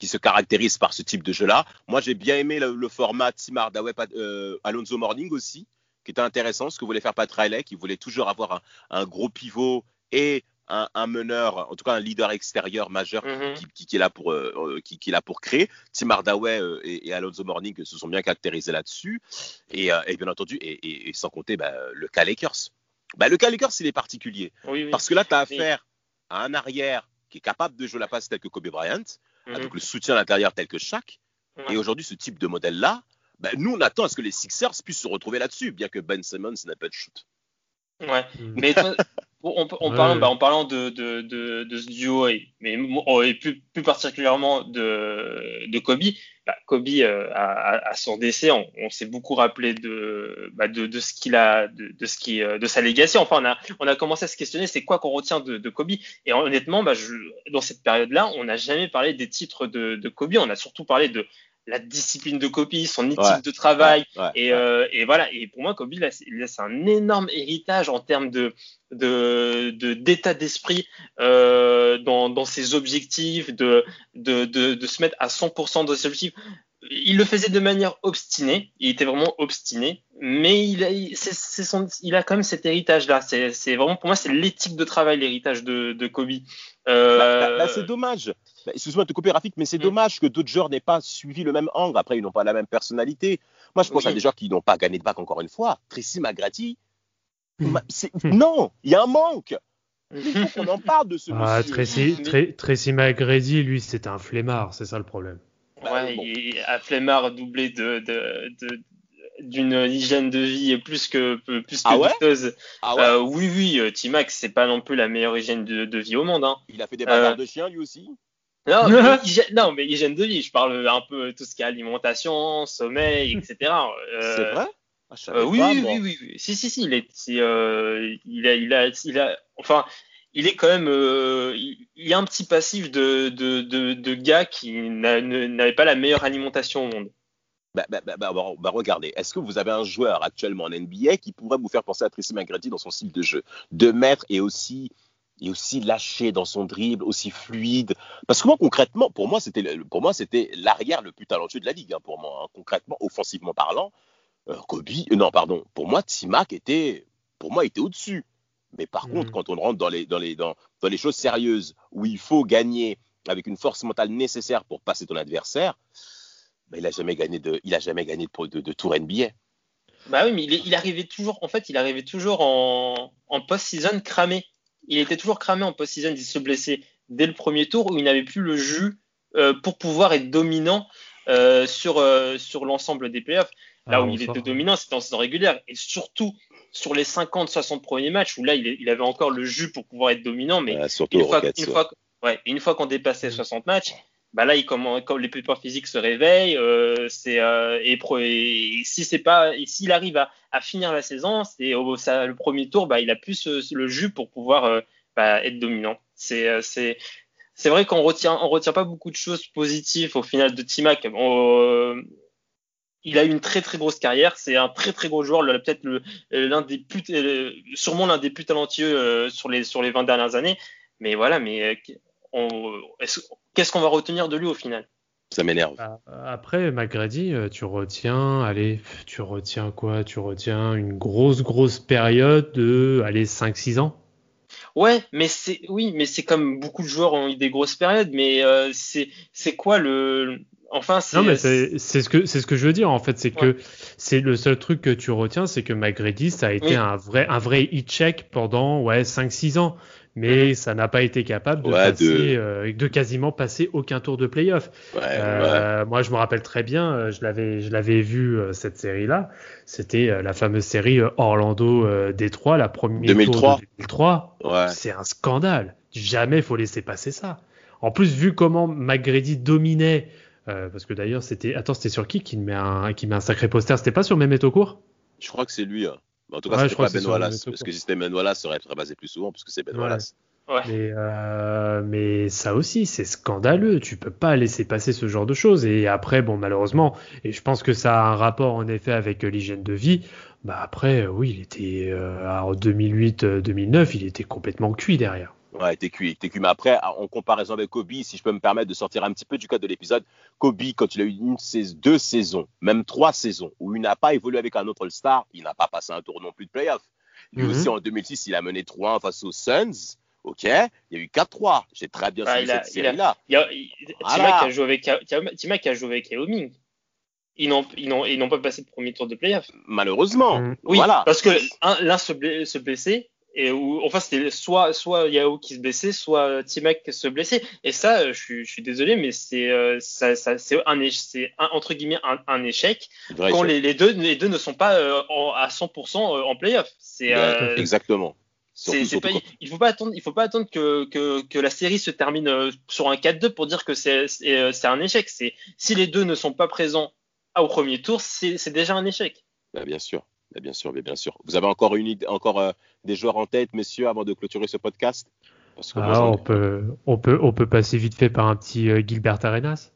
qui se caractérise par ce type de jeu-là. Moi, j'ai bien aimé le, le format Tim Hardaway, Pat- euh, Alonso Morning aussi, qui était intéressant, ce que voulait faire Pat Riley, qui voulait toujours avoir un, un gros pivot et un, un meneur, en tout cas un leader extérieur majeur qui, qui- qui est là pour, euh, qui, qui est là pour créer. Tim Hardaway euh, et, et Alonso Morning se sont bien caractérisés là-dessus. Et, euh, et bien entendu, et, sans compter bah, le cas Lakers. Bah, le cas Lakers, il est particulier. Oui, oui. Parce que là, tu as Oui. affaire à un arrière qui est capable de jouer la passe tel que Kobe Bryant, Mhm. avec le soutien à l'intérieur tel que Shaq. Ouais. Et aujourd'hui, ce type de modèle-là, bah, nous, on attend à ce que les Sixers puissent se retrouver là-dessus, bien que Ben Simmons n'a pas de shoot. Ouais. Mm. *laughs* Ouais. parlant, bah, en parlant de, de, de, de ce duo et, mais, oh, et plus, plus particulièrement de, de Kobe, bah, Kobe euh, à, à- son décès, on, on s'est beaucoup rappelé de, bah, de, de ce qu'il a, de, de ce qui, euh, de sa legacy. Enfin, on a, on a commencé à se questionner, c'est quoi qu'on retient de, de Kobe Et honnêtement, bah, je, dans cette période-là, on n'a jamais parlé des titres de, de Kobe. On a surtout parlé de la discipline de Kobe, son éthique Ouais. de travail, Ouais, et, ouais. euh, et voilà. Et pour moi, Kobe, laisse, un énorme héritage en termes de de de- d'état d'esprit euh, dans, dans ses objectifs, de, de, se mettre à 100% dans ses objectifs. Il le faisait de manière obstinée. Il était vraiment obstiné, mais il a, il, son, a quand même cet héritage-là. C'est vraiment pour moi, c'est l'éthique de travail, l'héritage de, Kobe. Euh, Bah, bah, bah, c'est dommage. Bah, Excuse-moi de te couper, Rafik, mais c'est Mm. dommage que d'autres joueurs n'aient pas suivi le même angle. Après, ils n'ont pas la même personnalité. Moi, je pense Oui. à des joueurs qui n'ont pas gagné de bac encore une fois. Tracy McGrady. Mm. Ma- c'est- Mm. Non, il y a un manque. Il faut qu'on en parle de ce Ah, monsieur. Tracy, Mais- Tra- Tracy McGrady, lui, c'est un flemmard, c'est ça le problème. Bah, Ouais, bon. et à Flemmard doublé de, de, de- d'une hygiène de vie plus que plus que Ah ouais? douteuse. Ah ouais, Euh, oui, oui, euh, T-Max, c'est pas non plus la meilleure hygiène de, de vie au monde. Hein. il a fait des bagarres euh, de chiens lui aussi? Non, *laughs* mais hygiène, non, mais hygiène de vie, je parle un peu tout ce qui est alimentation, sommeil, etc. Euh, C'est vrai? Ah, euh, oui, pas, oui, oui, oui, oui. Si, si, si, il est, euh, il a, il a, il a, enfin, il est quand même, il, y a un petit passif de, de, de, de gars qui n'avait pas la meilleure alimentation au monde. Bah, bah, bah, bah, bah, bah, regardez, est-ce que vous avez un joueur actuellement en NBA qui pourrait vous faire penser à Tracy McGrady dans son style de jeu? De mètres et aussi, et aussi lâché dans son dribble, aussi fluide Parce que moi, concrètement, pour moi, c'était pour moi, c'était l'arrière le plus talentueux de la ligue, hein, pour moi. hein. Concrètement, offensivement parlant, euh, Kobe, euh, non, pardon, pour moi, Timac était, pour moi, était au-dessus. Mais par mm. contre, quand on rentre dans les, dans, les, dans, dans les choses sérieuses, où il faut gagner avec une force mentale nécessaire pour passer ton adversaire, bah, il n'a jamais gagné de, il a jamais gagné de, de, de tour NBA. Bah oui, mais il, il, arrivait toujours, en fait, il arrivait toujours en, en post-season cramé. Il était toujours cramé en post-season, il se blessait dès le premier tour où il n'avait plus le jus euh, pour pouvoir être dominant euh, sur, euh, sur l'ensemble des playoffs. Là ah, où il était dominant, c'était en saison régulière. Et surtout sur les 50-60 premiers matchs où là, il, il, avait encore le jus pour pouvoir être dominant. Mais surtout une, fois, Rockets, une, fois, ouais, une fois qu'on dépassait 60 matchs, bah là, il, comme, comme les pépins physiques se réveillent, euh, c'est euh, et, et, si c'est pas, s'il arrive à, à, finir la saison, c'est au ça, le premier tour, bah il a plus ce, le jus pour pouvoir euh, bah, être dominant. C'est euh, c'est c'est vrai qu'on retient on retient pas beaucoup de choses positives au final de Timac. Euh, il a eu une très très grosse carrière. C'est un très très gros joueur, peut-être l'un des plus, sûrement l'un des plus talentueux sur les sur les 20 dernières années. Mais voilà, mais qu'est-ce qu'on va retenir de lui au final? Ça m'énerve. Bah, après, McGrady, euh, tu retiens, allez, tu retiens quoi? Tu retiens une grosse, grosse période de, allez, 5-6 ans? Ouais, mais c'est, oui, mais c'est comme beaucoup de joueurs ont eu des grosses périodes, mais euh, c'est, c'est quoi le, enfin, c'est. Non, mais c'est, c'est ce que, c'est ce que je veux dire, en fait, c'est ouais. que c'est le seul truc que tu retiens, c'est que McGrady, ça a été oui. un vrai, un vrai hit check pendant, ouais, 5-6 ans mais ça n'a pas été capable de, ouais, passer, de... Euh, de... quasiment passer aucun tour de playoff. Ouais, euh, moi, je me rappelle très bien, euh, je l'avais, je l'avais vu cette série-là. C'était la fameuse série Orlando Détroit, la première 2003. tour de 2003. C'est un scandale. Jamais faut laisser passer ça. En plus, vu comment McGrady dominait, parce que d'ailleurs, c'était, attends, c'était sur qui qui met un, qui met un sacré poster? C'était pas sur Mehmet court Je crois que c'est lui. Hein. En tout cas, ouais, c'était pas Ben Wallace. Parce que si c'était Ben Wallace, ça aurait été basé plus souvent, parce que c'est Ben ouais. Wallace. Ouais. Mais, euh, mais, ça aussi, c'est scandaleux. Tu peux pas laisser passer ce genre de choses. Et après, bon, malheureusement, et je pense que ça a un rapport en effet avec l'hygiène de vie. Bah après, oui, il était euh, en 2008-2009, il était complètement cuit derrière. Ouais, t'es cuit, t'es cuit. Mais après, en comparaison avec Kobe, si je peux me permettre de sortir un petit peu du cadre de l'épisode, Kobe, quand il a eu une deux saisons, même trois saisons, où il n'a pas évolué avec un autre All-Star, il n'a pas passé un tour non plus de playoff. Lui mm -hmm. aussi, en 2006, il a mené 3-1 face aux Suns. OK, il y a eu 4-3. J'ai très bien ah, suivi cette série-là. Timac a joué avec, Timac a joué avec Ming. Ils n'ont, pas passé le premier tour de playoff. Malheureusement. Mmh. Oui, voilà. parce que l'un se blessait et où, enfin c'était soit soit Yao qui se blessait soit Timac qui se blessait. Et ça je suis, je suis désolé mais c'est euh, ça, ça c'est un c'est entre guillemets un, un échec Vrai quand les, les, deux les deux ne sont pas euh, en, à 100% en playoff. C'est euh, exactement. Pas, il faut pas attendre il faut pas attendre que, que, que la série se termine euh, sur un 4-2 pour dire que c'est, euh, un échec. C'est si les deux ne sont pas présents au premier tour c'est, c'est déjà un échec. Bah, bien sûr Bien sûr, bien sûr. Vous avez encore, une idée, encore euh, des joueurs en tête, messieurs, avant de clôturer ce podcast? Parce que ah, moi, on, peut, on, peut, on peut passer vite fait par un petit euh, Gilbert Arenas.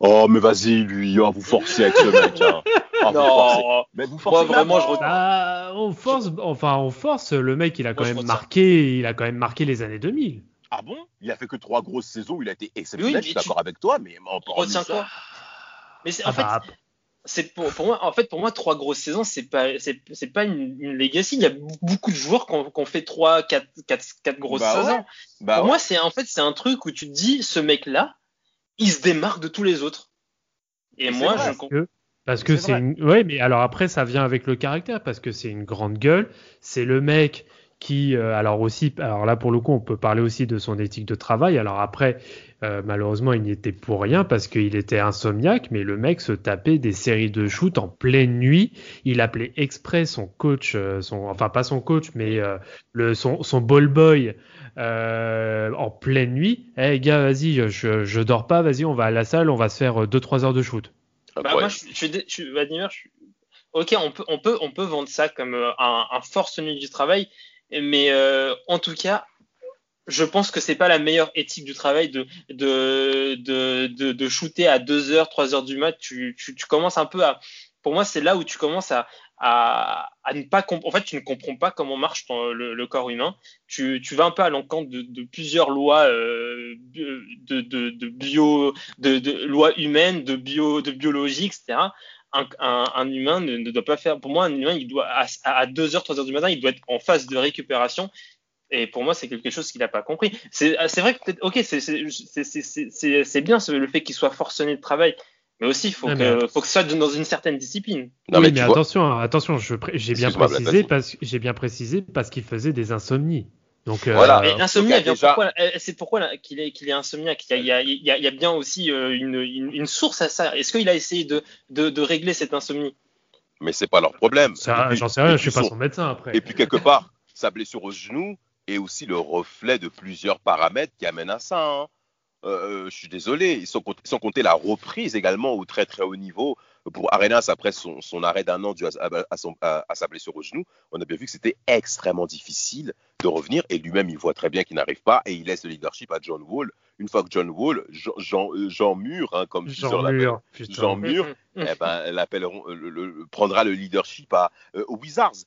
Oh, mais vas-y, lui, oh, vous forcez avec ce mec. Hein. Oh, non, mais vous forcez moi, vraiment, je ah, on force, enfin, on force. Le mec, il a quand moi, même marqué, il a quand même marqué les années 2000. Ah bon? Il a fait que trois grosses saisons, il a été exceptionnel. Oui, je suis d'accord tu... avec toi, mais on retiens quoi? Mais en ah, fait, bah, c'est pour, pour, moi en fait pour moi trois grosses saisons c'est pas c'est, c'est pas une, une, legacy. Il y a beaucoup de joueurs qui ont, qui ont fait trois quatre, quatre, quatre grosses bah saisons. Ouais. bah pour ouais. moi c'est en fait c'est un truc où tu te dis ce mec là il se démarque de tous les autres. Et, et moi je comprends parce que c'est, c'est une... ouais mais alors après ça vient avec le caractère parce que c'est une grande gueule. C'est le mec qui, euh, alors aussi, alors là pour le coup, on peut parler aussi de son éthique de travail. Alors après, euh, malheureusement, il n'y était pour rien parce qu'il était insomniaque, mais le mec se tapait des séries de shoot en pleine nuit. Il appelait exprès son coach, euh, son, enfin pas son coach, mais euh, le, son, son ball boy en pleine nuit. Eh hey, gars, vas-y, je, je dors pas, vas-y, on va à la salle, on va se faire 2-3 heures de shoot. Bah, ouais. Moi, je, je, je, je, Vladimir, je, ok, on peut, on peut, on peut vendre ça comme un, un force nuit du travail, mais euh, en tout cas, je pense que c'est pas la meilleure éthique du travail de de de de, shooter à 2 heures, 3 heures du mat. Tu, tu, commences un peu à, pour moi, c'est là où tu commences à à, à ne pas en fait tu ne comprends pas comment marche le, corps humain tu, tu vas un peu à l'encontre de, plusieurs lois euh, de, de bio de, de lois humaines de bio de biologie etc un, humain ne, doit pas faire. Pour moi, un humain, il doit à, 2h, 3h du matin, il doit être en phase de récupération. Et pour moi, c'est quelque chose qu'il n'a pas compris. C'est vrai que ok, c'est bien le fait qu'il soit forcené de travail, mais aussi, il faut, que, faut que ça soit dans une certaine discipline. Non, oui, mais, attention, attention, j'ai bien précisé parce j'ai bien précisé parce qu'il faisait des insomnies. Donc, euh, voilà. Et insomniaque, c'est pourquoi qu'il est, qu'il est insomniaque? Il y, a, il, y a, il y a bien aussi euh, une, une, une, source à ça. Est-ce qu'il a essayé de, de, de, régler cette insomnie? Mais c'est pas leur problème. J'en sais rien, je suis pas son médecin après. Et puis quelque part, sa blessure au genou est aussi le reflet de plusieurs paramètres qui amènent à ça. Hein. Euh, je suis désolé, ils sont, ils sont comptés la reprise également au très très haut niveau pour Arenas après son, son arrêt d'un an dû à, son, à, sa blessure au genou. On a bien vu que c'était extrêmement difficile de revenir et lui-même il voit très bien qu'il n'arrive pas et il laisse le leadership à John Wall. Une fois que John Wall, Jean, Jean, euh, Jean Mur, hein, comme Jean Mur, Jean Mur, eh ben, le, prendra le leadership à, euh, aux Wizards.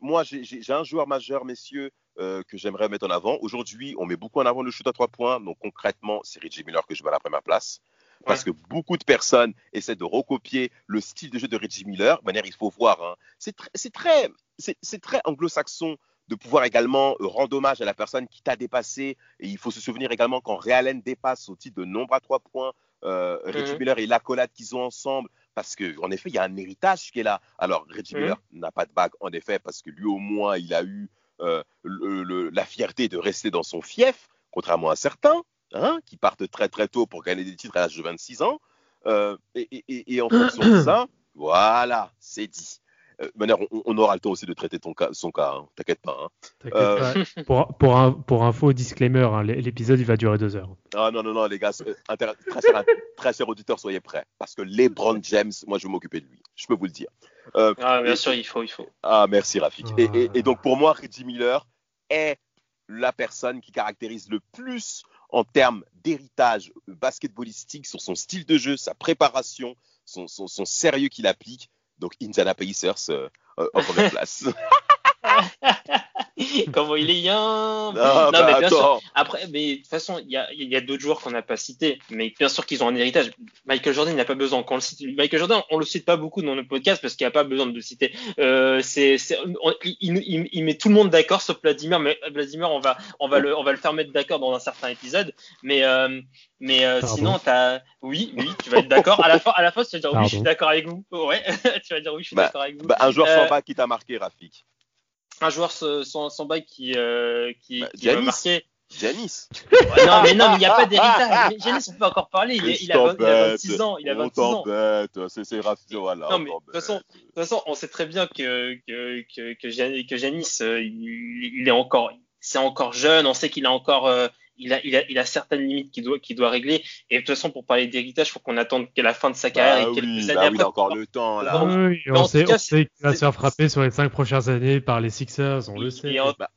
moi, j'ai un joueur majeur, messieurs, euh, que j'aimerais mettre en avant. Aujourd'hui, on met beaucoup en avant le shoot à trois points. Donc concrètement, c'est Reggie Miller que je mets à la première place. Parce que beaucoup de personnes essaient de recopier le style de jeu de Reggie Miller. De manière, il faut voir. Hein. C'est très, c'est très anglo-saxon de pouvoir également euh, rendre hommage à la personne qui t'a dépassé. Et il faut se souvenir également quand Realen dépasse au titre de nombre à trois points, euh, Reggie mhm. Miller et l'accolade qu'ils ont ensemble. Parce qu'en effet, il y a un héritage qui est là. Alors, Reggie mhm. Miller n'a pas de bague, en effet, parce que lui, au moins, il a eu euh, la fierté de rester dans son fief, contrairement à certains hein, qui partent très très tôt pour gagner des titres à l'âge de 26 ans. Euh, et, en *clears throat* fonction de ça, voilà, c'est dit. Euh, manière, on, aura le temps aussi de traiter ton cas, son cas, hein, t'inquiète pas. Hein. Pour, *laughs* pour, un, pour info, disclaimer, hein, l'épisode il va durer deux heures. Ah non, non, non, les gars, très, chers auditeurs, soyez prêts. Parce que LeBron James, moi je vais m'occuper de lui, je peux vous le dire. Euh, ah, bien sûr, il faut, il faut. Ah, merci Rafik. Et, donc pour moi, Reggie Miller est la personne qui caractérise le plus en termes d'héritage basketballistique sur son style de jeu, sa préparation, son, sérieux qu'il applique. Donc Indiana Pacers euh, euh, en première *laughs* place. *laughs* Comment il est bien. Non, mais bien sûr. Après, mais de toute façon, il y a, y a d'autres joueurs qu'on n'a pas cités, mais bien sûr qu'ils ont un héritage. Michael Jordan, il n'a pas besoin. Quand le cite, Michael Jordan, on le cite pas beaucoup dans le podcast parce qu'il n'y a pas besoin de le citer. Euh, c'est, il, il, met tout le monde d'accord sauf Vladimir. Mais Vladimir, on va, on va le, on va le faire mettre d'accord dans un certain épisode. Mais, euh, mais euh, sinon, t'as, oui, oui, tu vas être d'accord. À la fin, à la fin, tu vas dire oui, je suis d'accord avec vous. Ouais, *laughs* tu vas dire oui, je suis bah, d'accord avec vous. Bah, un joueur euh, bas qui t'a marqué, Rafik un joueur sans, sans bague qui, euh, qui, bah, qui. Janis. non, mais non, mais il n'y a pas d'héritage. *laughs* Janis, on peut encore parler. Il, il, a, il, a, 26 ans. Il a 26 on ans. C'est, c'est voilà. Non, mais de toute façon, de toute façon, on sait très bien que, que, que, que, Janis, euh, il, il, est encore, c'est encore jeune. On sait qu'il a encore, euh, il a, il a, il a certaines limites qu'il doit, qu'il doit régler. Et de toute façon, pour parler d'héritage, il faut qu'on attende qu'à la fin de sa carrière bah et quelques oui, années bah après. Oui, il a encore le temps, là. Oui, on, sait, on sait qu'il va se faire frapper sur les cinq prochaines années par les Sixers, on le sait. Bah,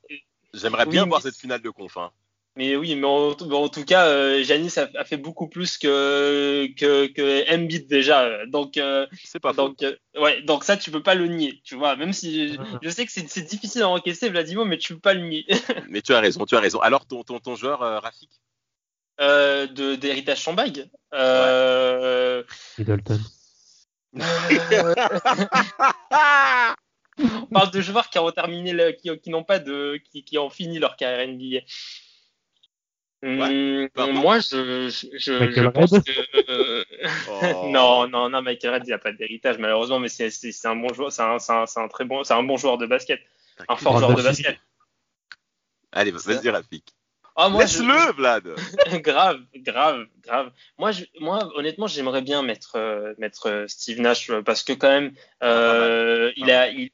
j'aimerais bien voir cette finale de conf. Hein. Mais oui, mais en, tout cas, euh, Janis a, fait beaucoup plus que que, que Embiid déjà. Donc euh, c'est pas donc euh, ouais, donc ça tu peux pas le nier, tu vois. Même si je, sais que c'est difficile à encaisser Vladimir, mais tu peux pas le nier. *laughs* mais tu as raison, tu as raison. Alors ton ton, ton joueur Rafik euh, de d'héritage sans bague. Euh... Middleton. *laughs* On parle de joueurs qui ont terminé, le, qui, qui n'ont pas de, qui, qui ont fini leur carrière NBA. Ouais, mmh, moi, je, je, je pense que oh. *laughs* *laughs* non, non, non, Michael Red, il n'a pas d'héritage malheureusement, mais c'est, un bon joueur, c'est un, c'est un, c'est un très bon, c'est un bon joueur de basket, un fort joueur de basket. Allez, vas-y, Rafik. Ah, Laisse-le, Vlad. *laughs* grave, grave, grave. Moi, je, moi, honnêtement, j'aimerais bien mettre, euh, mettre euh, Steve Nash parce que quand même, euh, il a, il,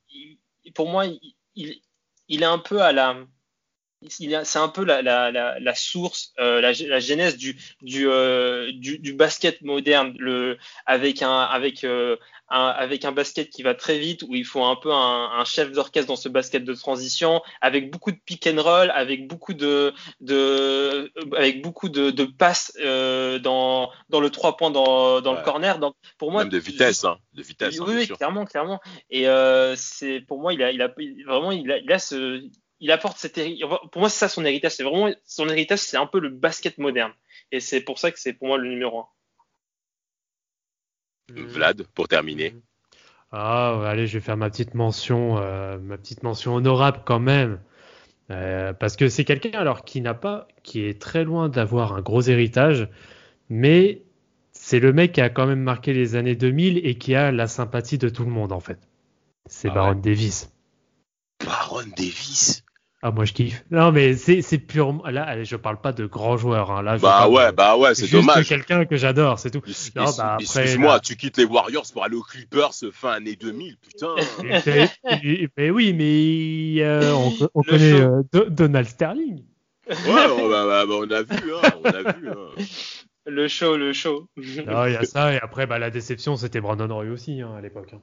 pour moi, il, il, il est un peu à la c'est un peu la, la, la, la source, euh, la, genèse du, du, euh, du, du, basket moderne, le, avec, un, avec, euh, un, avec un basket qui va très vite, où il faut un peu un, un chef d'orchestre dans ce basket de transition, avec beaucoup de pick and roll, avec beaucoup de, de, avec beaucoup de, de passes dans, dans le trois points dans, dans le corner. Donc, pour moi, Même de vitesse, hein, de vitesse. Oui, hein, oui clairement, clairement. Et c'est pour moi, il a, il a vraiment, il a, il a ce il apporte cet héritage. Pour moi, c'est ça son héritage. C'est vraiment son héritage, c'est un peu le basket moderne. Et c'est pour ça que c'est pour moi le numéro un. Vlad, pour terminer. Ah, allez, je vais faire ma petite mention, euh, ma petite mention honorable quand même. Euh, parce que c'est quelqu'un alors qui n'a pas, qui est très loin d'avoir un gros héritage, mais c'est le mec qui a quand même marqué les années 2000 et qui a la sympathie de tout le monde en fait. C'est Ah Baron ouais. Davis. Baron Davis? Ah, moi je kiffe. Non, mais c'est c'est purement. Là, allez, je parle pas de grands joueurs. Hein. Là, je Bah parle ouais, de- bah ouais, c'est dommage. quelqu'un que j'adore, c'est tout. Non, bah, Excuse-moi, là- tu quittes les Warriors pour aller aux Clippers fin année 2000, putain. *laughs* mais, oui, mais euh, on, connaît euh, Do- Donald Sterling. Ouais, on, bah, bah, bah, on a vu, hein, on a vu. Hein. Le show, le show. Non, il y a ça, et après, bah, la déception, c'était Brandon Roy aussi hein, à l'époque. hein.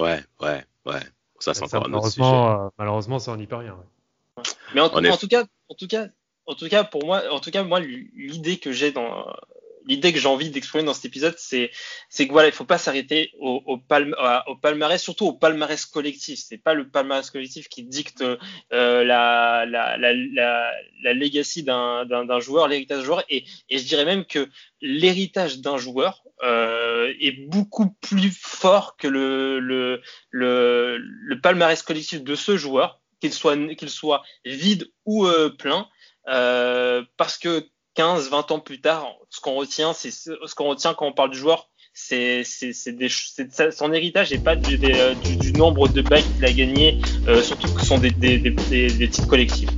Ouais, ouais, ouais. Ça, c'est Ça, encore un autre sujet. malheureusement, euh, malheureusement, ça, on n'y peut rien. ouais. Mais en, En en effet. tout cas, en tout cas, en tout cas, pour moi, en tout cas, moi, l'idée que j'ai dans l'idée que j'ai envie d'exprimer dans cet épisode, c'est c'est que voilà, il faut pas s'arrêter au, palmarès, surtout au palmarès collectif. C'est pas le palmarès collectif qui dicte euh, la, la, la, la, la legacy d'un joueur, l'héritage d'un joueur. Et, et je dirais même que l'héritage d'un joueur euh, est beaucoup plus fort que le, le, le, le palmarès collectif de ce joueur, qu'il soit, qu'il soit vide ou euh, plein, euh, parce que 15, 20 ans plus tard, ce qu'on retient, c'est ce qu'on retient quand on parle du joueur, c'est son héritage et pas euh, du, du nombre de bails qu'il a gagné, euh, surtout que ce sont des, des, des- des titres collectifs.